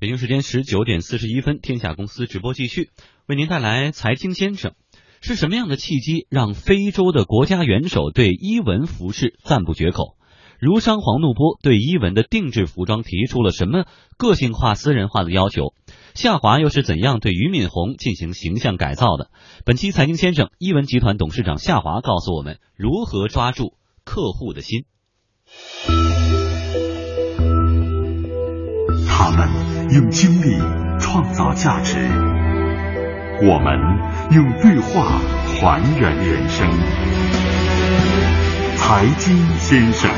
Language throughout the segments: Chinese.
北京时间十九点四十一分，天下公司直播继续，为您带来财经先生。是什么样的契机让非洲的国家元首对伊文服饰赞不绝口？如商黄怒波对伊文的定制服装提出了什么个性化、私人化的要求？夏华又是怎样对俞敏洪进行形象改造的？本期财经先生，伊文集团董事长夏华告诉我们如何抓住客户的心。他们。用精力创造价值，我们用对话还原人生。财经先生，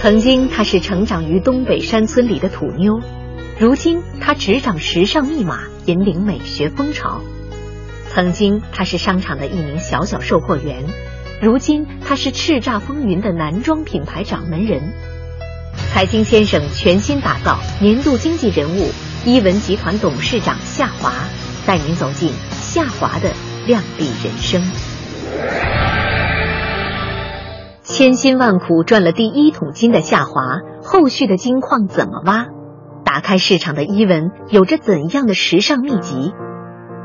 曾经他是成长于东北山村里的土妞，如今他执掌时尚密码，引领美学风潮。曾经他是商场的一名小小售货员。如今他是叱咤风云的男装品牌掌门人，财经先生全新打造年度经济人物，伊文集团董事长夏华带您走进夏华的靓丽人生。千辛万苦赚了第一桶金的夏华，后续的金矿怎么挖？打开市场的伊文有着怎样的时尚秘籍？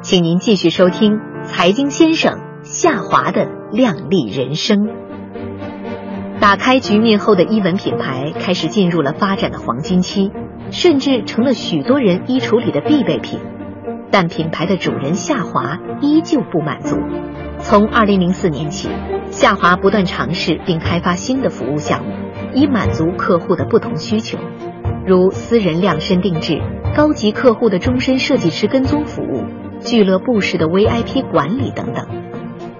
请您继续收听财经先生。夏华的靓丽人生，打开局面后的伊文品牌开始进入了发展的黄金期，甚至成了许多人衣橱里的必备品。但品牌的主人夏华依旧不满足。从2004年起，夏华不断尝试并开发新的服务项目，以满足客户的不同需求，如私人量身定制、高级客户的终身设计师跟踪服务、俱乐部式的 VIP 管理等等。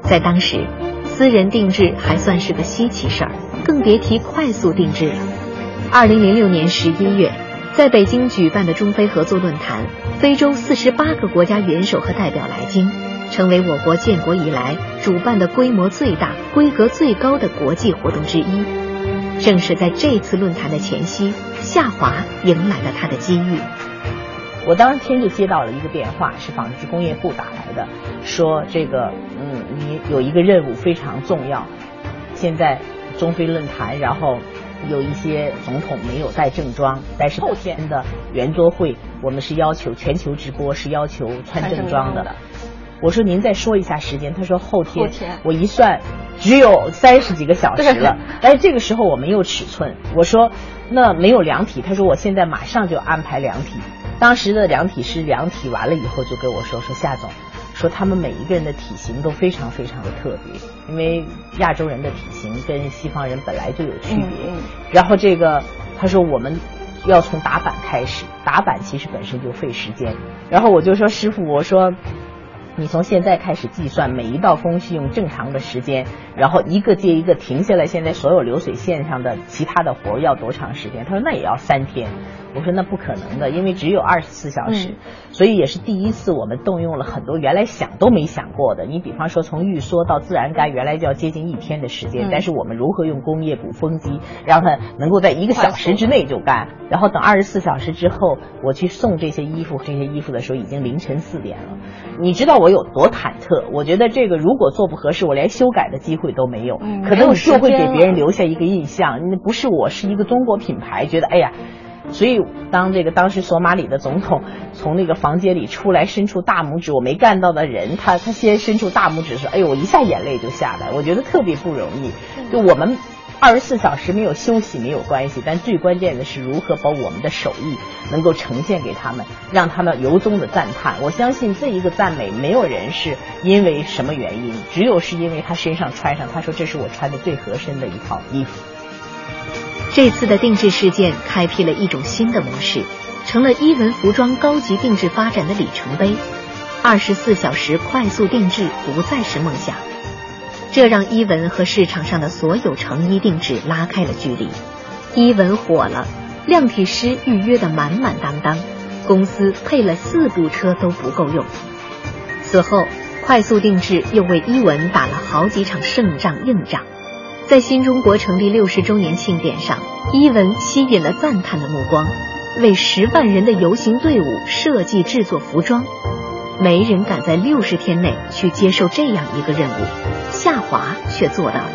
在当时，私人定制还算是个稀奇事儿，更别提快速定制了。二零零六年十一月，在北京举办的中非合作论坛，非洲四十八个国家元首和代表来京，成为我国建国以来主办的规模最大、规格最高的国际活动之一。正是在这次论坛的前夕，夏华迎来了他的机遇。我当天就接到了一个电话，是纺织工业部打来的，说这个，嗯，你有一个任务非常重要。现在中非论坛，然后有一些总统没有带正装，但是后天的圆桌会，我们是要求全球直播，是要求穿正装的。我说您再说一下时间，他说后天。我一算，只有三十几个小时了。但是这个时候我没有尺寸，我说那没有量体，他说我现在马上就安排量体。当时的量体师量体完了以后，就跟我说：“说夏总，说他们每一个人的体型都非常非常的特别，因为亚洲人的体型跟西方人本来就有区别。然后这个他说我们要从打板开始，打板其实本身就费时间。然后我就说师傅，我说。”你从现在开始计算每一道工序用正常的时间，然后一个接一个停下来。现在所有流水线上的其他的活要多长时间？他说那也要三天。我说那不可能的，因为只有二十四小时。所以也是第一次我们动用了很多原来想都没想过的。你比方说从预缩到自然干，原来就要接近一天的时间，但是我们如何用工业鼓风机让它能够在一个小时之内就干？然后等二十四小时之后，我去送这些衣服，这些衣服的时候已经凌晨四点了。你知道我有多忐忑？我觉得这个如果做不合适，我连修改的机会都没有，可能就会给别人留下一个印象。那不是我是一个中国品牌，觉得哎呀，所以当这个当时索马里的总统从那个房间里出来，伸出大拇指，我没干到的人，他他先伸出大拇指说：“哎呦，我一下眼泪就下来。”我觉得特别不容易。就我们。二十四小时没有休息没有关系，但最关键的是如何把我们的手艺能够呈现给他们，让他们由衷的赞叹。我相信这一个赞美，没有人是因为什么原因，只有是因为他身上穿上，他说这是我穿的最合身的一套衣服。这次的定制事件开辟了一种新的模式，成了伊文服装高级定制发展的里程碑。二十四小时快速定制不再是梦想。这让伊文和市场上的所有成衣定制拉开了距离。伊文火了，量体师预约的满满当当，公司配了四部车都不够用。此后，快速定制又为伊文打了好几场胜仗硬仗。在新中国成立六十周年庆典上，伊文吸引了赞叹的目光，为十万人的游行队伍设计制作服装。没人敢在六十天内去接受这样一个任务。夏华却做到了。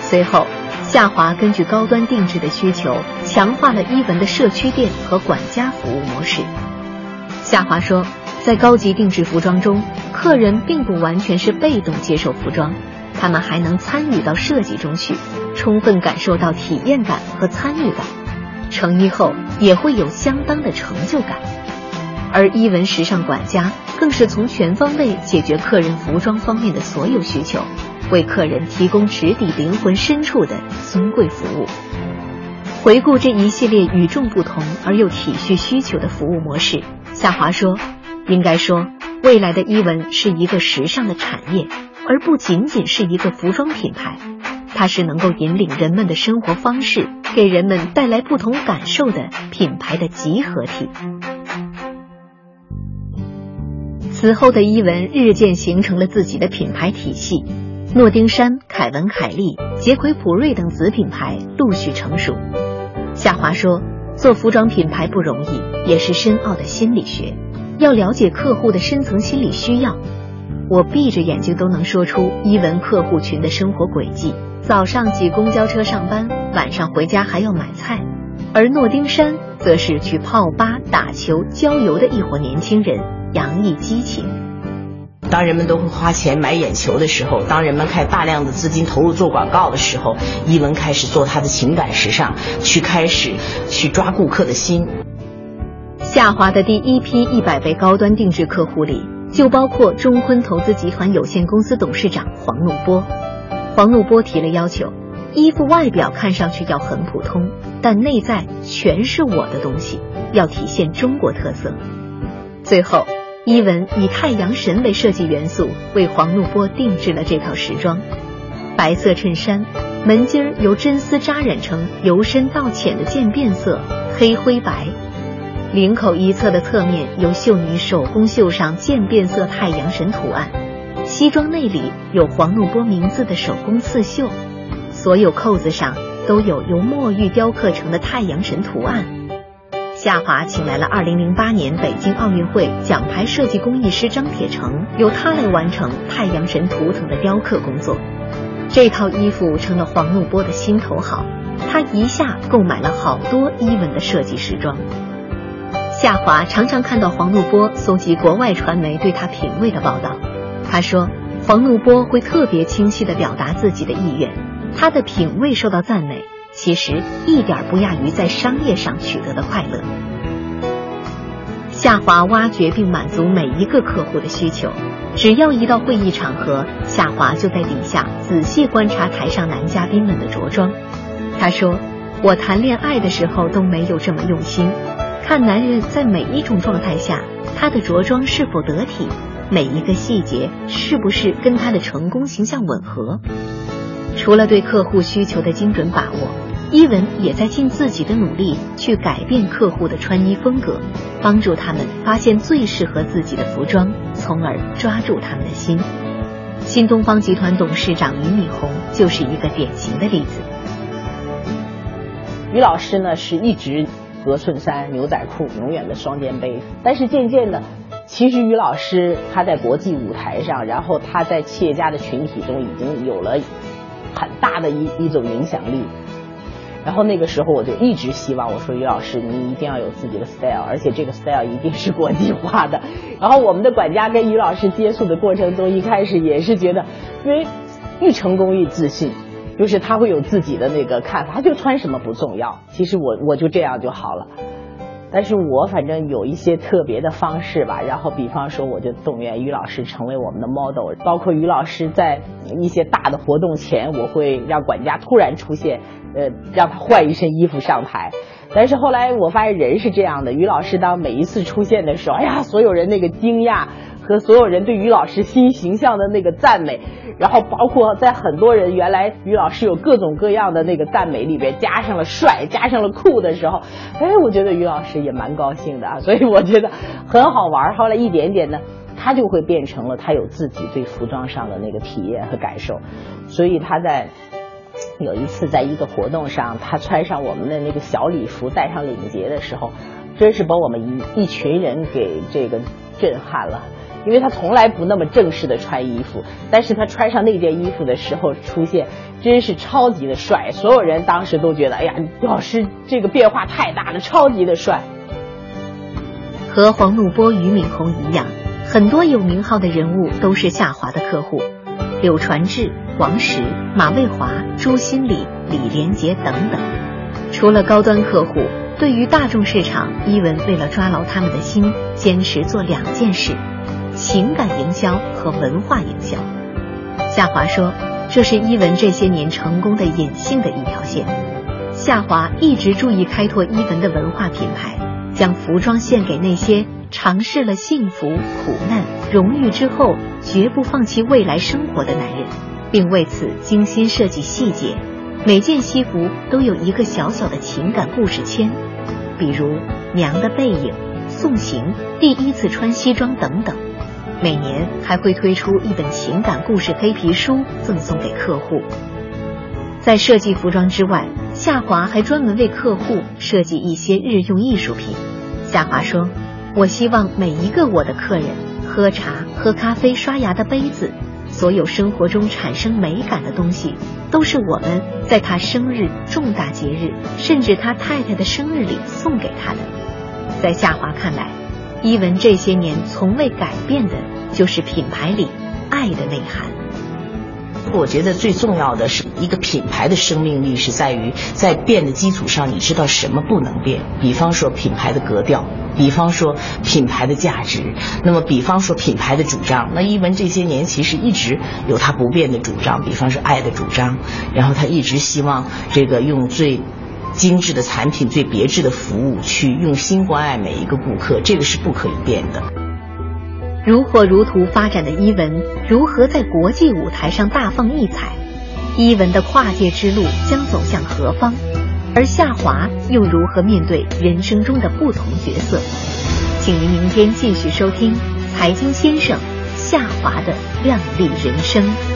随后，夏华根据高端定制的需求，强化了伊文的社区店和管家服务模式。夏华说，在高级定制服装中，客人并不完全是被动接受服装，他们还能参与到设计中去，充分感受到体验感和参与感，成衣后也会有相当的成就感。而伊文时尚管家更是从全方位解决客人服装方面的所有需求。为客人提供直抵灵魂深处的尊贵服务。回顾这一系列与众不同而又体恤需求的服务模式，夏华说：“应该说，未来的伊文是一个时尚的产业，而不仅仅是一个服装品牌。它是能够引领人们的生活方式，给人们带来不同感受的品牌的集合体。”此后的伊文日渐形成了自己的品牌体系。诺丁山、凯文凯利、杰奎普瑞等子品牌陆续成熟。夏华说：“做服装品牌不容易，也是深奥的心理学，要了解客户的深层心理需要。我闭着眼睛都能说出伊文客户群的生活轨迹：早上挤公交车上班，晚上回家还要买菜；而诺丁山则是去泡吧、打球、郊游的一伙年轻人，洋溢激情。”当人们都会花钱买眼球的时候，当人们开大量的资金投入做广告的时候，伊文开始做他的情感时尚，去开始去抓顾客的心。下滑的第一批一百位高端定制客户里，就包括中坤投资集团有限公司董事长黄怒波。黄怒波提了要求，衣服外表看上去要很普通，但内在全是我的东西，要体现中国特色。最后。伊文以太阳神为设计元素，为黄怒波定制了这套时装。白色衬衫，门襟由真丝扎染成由深到浅的渐变色，黑灰白。领口一侧的侧面由绣女手工绣上渐变色太阳神图案。西装内里有黄怒波名字的手工刺绣，所有扣子上都有由墨玉雕刻成的太阳神图案。夏华请来了2008年北京奥运会奖牌设计工艺师张铁成，由他来完成太阳神图腾的雕刻工作。这套衣服成了黄怒波的心头好，他一下购买了好多伊文的设计时装。夏华常常看到黄怒波搜集国外传媒对他品味的报道，他说黄怒波会特别清晰地表达自己的意愿，他的品味受到赞美。其实一点不亚于在商业上取得的快乐。夏华挖掘并满足每一个客户的需求，只要一到会议场合，夏华就在底下仔细观察台上男嘉宾们的着装。他说：“我谈恋爱的时候都没有这么用心，看男人在每一种状态下，他的着装是否得体，每一个细节是不是跟他的成功形象吻合。除了对客户需求的精准把握。”伊文也在尽自己的努力去改变客户的穿衣风格，帮助他们发现最适合自己的服装，从而抓住他们的心。新东方集团董事长俞敏洪就是一个典型的例子。于老师呢是一直格衬衫、牛仔裤，永远的双肩背。但是渐渐的，其实于老师他在国际舞台上，然后他在企业家的群体中已经有了很大的一一种影响力。然后那个时候我就一直希望，我说于老师，你一定要有自己的 style，而且这个 style 一定是国际化的。然后我们的管家跟于老师接触的过程中，一开始也是觉得，因为愈成功愈自信，就是他会有自己的那个看法，他就穿什么不重要，其实我我就这样就好了。但是我反正有一些特别的方式吧，然后比方说我就动员于老师成为我们的 model，包括于老师在一些大的活动前，我会让管家突然出现，呃，让他换一身衣服上台。但是后来我发现人是这样的，于老师当每一次出现的时候，哎呀，所有人那个惊讶。和所有人对于老师新形象的那个赞美，然后包括在很多人原来于老师有各种各样的那个赞美里边加上了帅，加上了酷的时候，哎，我觉得于老师也蛮高兴的啊，所以我觉得很好玩。后来一点点呢，他就会变成了他有自己对服装上的那个体验和感受，所以他在有一次在一个活动上，他穿上我们的那个小礼服，戴上领结的时候，真是把我们一一群人给这个震撼了。因为他从来不那么正式的穿衣服，但是他穿上那件衣服的时候出现，真是超级的帅，所有人当时都觉得，哎呀，老师这个变化太大了，超级的帅。和黄怒波、俞敏洪一样，很多有名号的人物都是夏华的客户，柳传志、王石、马未华、朱新礼、李连杰等等。除了高端客户。对于大众市场，伊文为了抓牢他们的心，坚持做两件事：情感营销和文化营销。夏华说，这是伊文这些年成功的隐性的一条线。夏华一直注意开拓伊文的文化品牌，将服装献给那些尝试了幸福、苦难、荣誉之后绝不放弃未来生活的男人，并为此精心设计细节。每件西服都有一个小小的情感故事签，比如娘的背影、送行、第一次穿西装等等。每年还会推出一本情感故事黑皮书赠送给客户。在设计服装之外，夏华还专门为客户设计一些日用艺术品。夏华说：“我希望每一个我的客人喝茶、喝咖啡、刷牙的杯子。”所有生活中产生美感的东西，都是我们在他生日、重大节日，甚至他太太的生日里送给他的。在夏华看来，伊文这些年从未改变的，就是品牌里爱的内涵。我觉得最重要的是一个品牌的生命力是在于在变的基础上，你知道什么不能变。比方说品牌的格调，比方说品牌的价值，那么比方说品牌的主张。那伊文这些年其实一直有他不变的主张，比方说爱的主张，然后他一直希望这个用最精致的产品、最别致的服务去用心关爱每一个顾客，这个是不可以变的。如火如荼发展的伊文，如何在国际舞台上大放异彩？伊文的跨界之路将走向何方？而夏华又如何面对人生中的不同角色？请您明天继续收听《财经先生》夏华的靓丽人生。